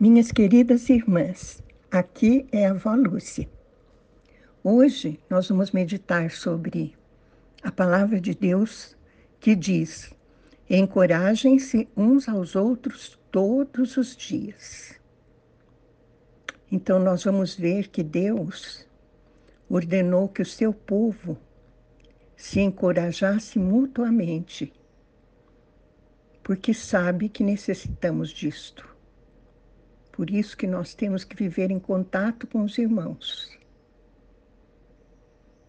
Minhas queridas irmãs, aqui é a avó Lúcia. Hoje nós vamos meditar sobre a palavra de Deus que diz: encorajem-se uns aos outros todos os dias. Então nós vamos ver que Deus ordenou que o seu povo se encorajasse mutuamente, porque sabe que necessitamos disto. Por isso que nós temos que viver em contato com os irmãos.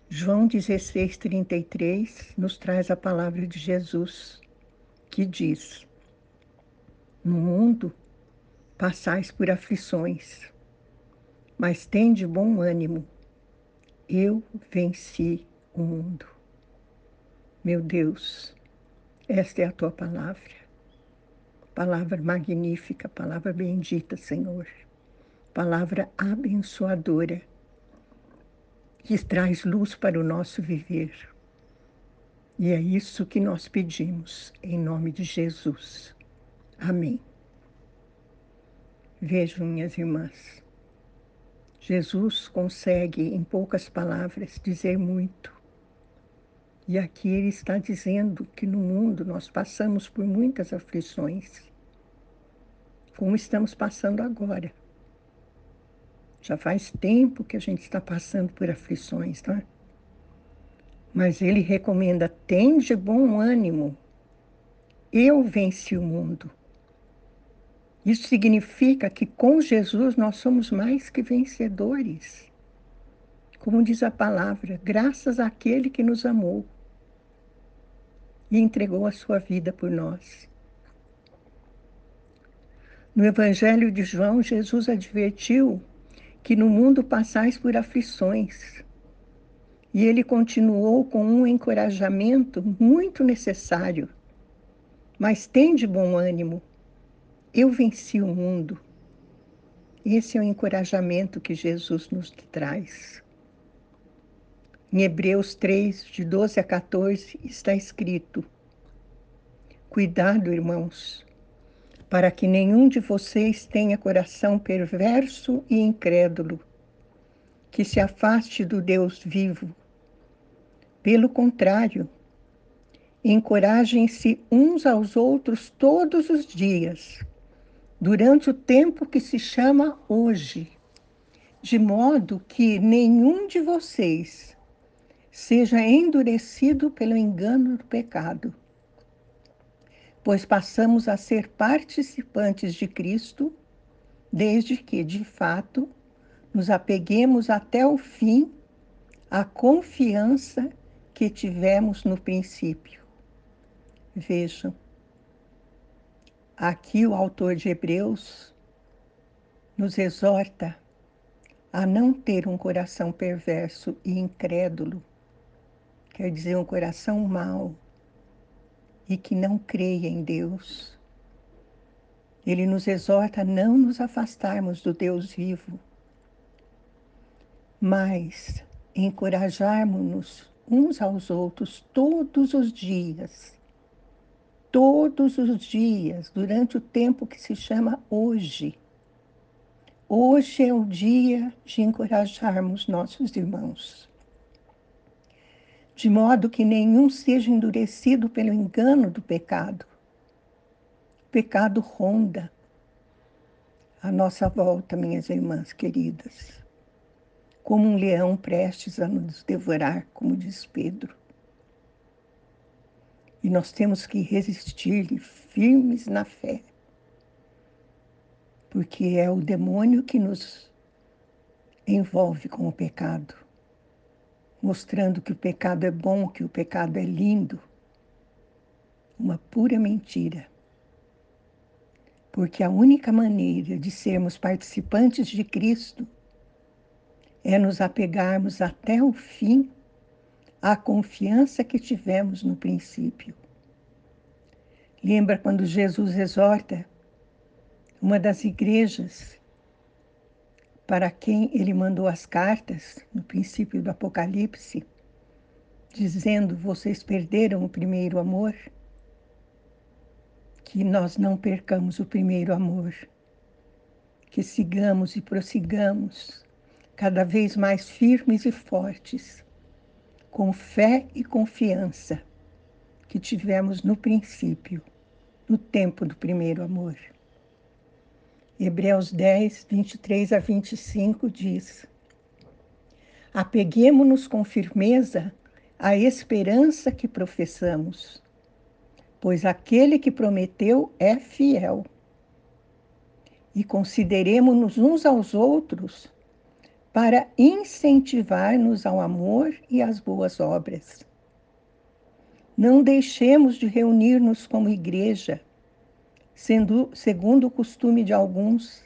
João 16, 33 nos traz a palavra de Jesus, que diz: No mundo passais por aflições, mas tende bom ânimo, eu venci o mundo. Meu Deus, esta é a tua palavra. Palavra magnífica, palavra bendita, Senhor. Palavra abençoadora, que traz luz para o nosso viver. E é isso que nós pedimos, em nome de Jesus. Amém. Vejam, minhas irmãs, Jesus consegue, em poucas palavras, dizer muito. E aqui ele está dizendo que no mundo nós passamos por muitas aflições como estamos passando agora. Já faz tempo que a gente está passando por aflições, não é? Mas ele recomenda: tende bom ânimo. Eu venci o mundo. Isso significa que com Jesus nós somos mais que vencedores. Como diz a palavra, graças àquele que nos amou e entregou a sua vida por nós. No Evangelho de João, Jesus advertiu que no mundo passais por aflições. E ele continuou com um encorajamento muito necessário. Mas tem de bom ânimo, eu venci o mundo. Esse é o encorajamento que Jesus nos traz. Em Hebreus 3, de 12 a 14, está escrito: Cuidado, irmãos, para que nenhum de vocês tenha coração perverso e incrédulo, que se afaste do Deus vivo. Pelo contrário, encorajem-se uns aos outros todos os dias, durante o tempo que se chama hoje, de modo que nenhum de vocês seja endurecido pelo engano do pecado pois passamos a ser participantes de Cristo, desde que, de fato, nos apeguemos até o fim à confiança que tivemos no princípio. Vejam, aqui o autor de Hebreus nos exorta a não ter um coração perverso e incrédulo, quer dizer, um coração mau e que não creia em Deus. Ele nos exorta a não nos afastarmos do Deus vivo, mas encorajarmos-nos uns aos outros todos os dias. Todos os dias, durante o tempo que se chama hoje. Hoje é o dia de encorajarmos nossos irmãos de modo que nenhum seja endurecido pelo engano do pecado. O pecado ronda a nossa volta, minhas irmãs queridas, como um leão prestes a nos devorar, como diz Pedro. E nós temos que resistir-lhe firmes na fé, porque é o demônio que nos envolve com o pecado mostrando que o pecado é bom, que o pecado é lindo. Uma pura mentira. Porque a única maneira de sermos participantes de Cristo é nos apegarmos até o fim à confiança que tivemos no princípio. Lembra quando Jesus exorta uma das igrejas para quem ele mandou as cartas no princípio do Apocalipse, dizendo: vocês perderam o primeiro amor, que nós não percamos o primeiro amor. que sigamos e prossigamos cada vez mais firmes e fortes, com fé e confiança que tivemos no princípio, no tempo do primeiro amor. Hebreus 10, 23 a 25 diz: Apeguemo-nos com firmeza à esperança que professamos, pois aquele que prometeu é fiel. E consideremos-nos uns aos outros para incentivar-nos ao amor e às boas obras. Não deixemos de reunir-nos como igreja, sendo segundo o costume de alguns,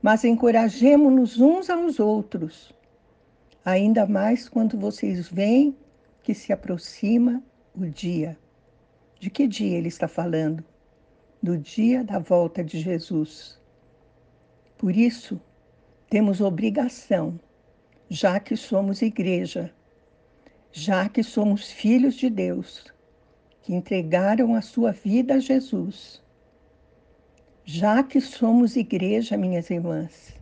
mas encorajemo-nos uns aos outros, ainda mais quando vocês veem que se aproxima o dia. De que dia ele está falando? Do dia da volta de Jesus. Por isso, temos obrigação, já que somos igreja, já que somos filhos de Deus, que entregaram a sua vida a Jesus, já que somos igreja, minhas irmãs,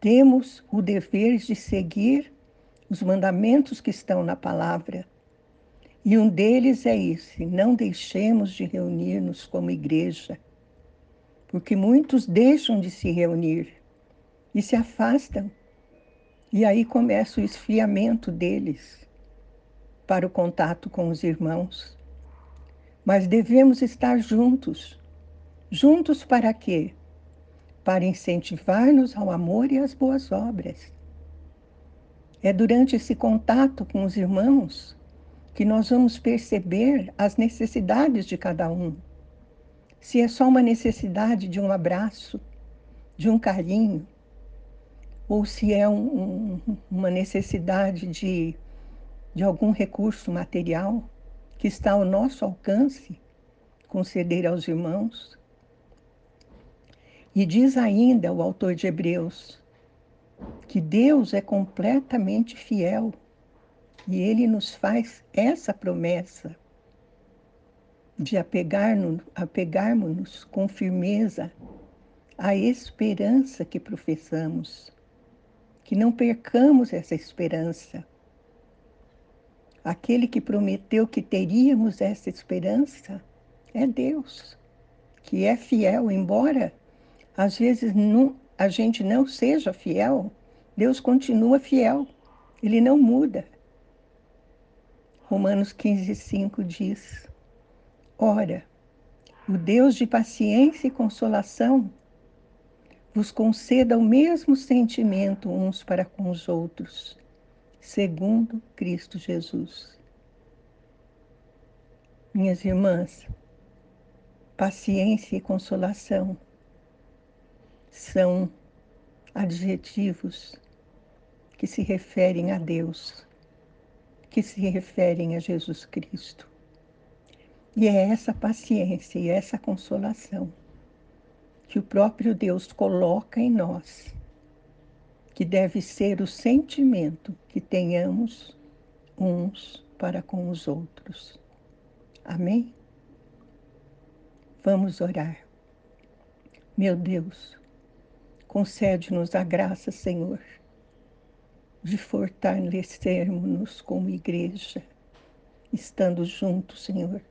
temos o dever de seguir os mandamentos que estão na palavra. E um deles é esse: não deixemos de reunir-nos como igreja, porque muitos deixam de se reunir e se afastam. E aí começa o esfriamento deles para o contato com os irmãos. Mas devemos estar juntos Juntos para quê? Para incentivar-nos ao amor e às boas obras. É durante esse contato com os irmãos que nós vamos perceber as necessidades de cada um. Se é só uma necessidade de um abraço, de um carinho, ou se é um, um, uma necessidade de, de algum recurso material que está ao nosso alcance, conceder aos irmãos. E diz ainda o autor de Hebreus que Deus é completamente fiel e ele nos faz essa promessa de apegar-nos com firmeza à esperança que professamos, que não percamos essa esperança. Aquele que prometeu que teríamos essa esperança é Deus, que é fiel, embora às vezes não, a gente não seja fiel, Deus continua fiel, Ele não muda. Romanos 15, 5 diz: Ora, o Deus de paciência e consolação vos conceda o mesmo sentimento uns para com os outros, segundo Cristo Jesus. Minhas irmãs, paciência e consolação são adjetivos que se referem a Deus, que se referem a Jesus Cristo. E é essa paciência e essa consolação que o próprio Deus coloca em nós, que deve ser o sentimento que tenhamos uns para com os outros. Amém? Vamos orar. Meu Deus, Concede-nos a graça, Senhor, de fortalecermos-nos como igreja, estando juntos, Senhor.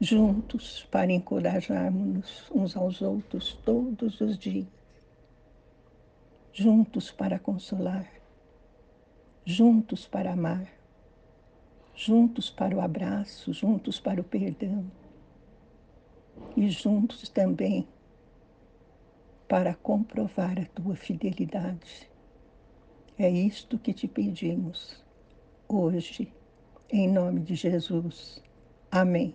Juntos para encorajarmos-nos uns aos outros todos os dias. Juntos para consolar. Juntos para amar. Juntos para o abraço, juntos para o perdão. E juntos também para comprovar a tua fidelidade. É isto que te pedimos hoje, em nome de Jesus. Amém.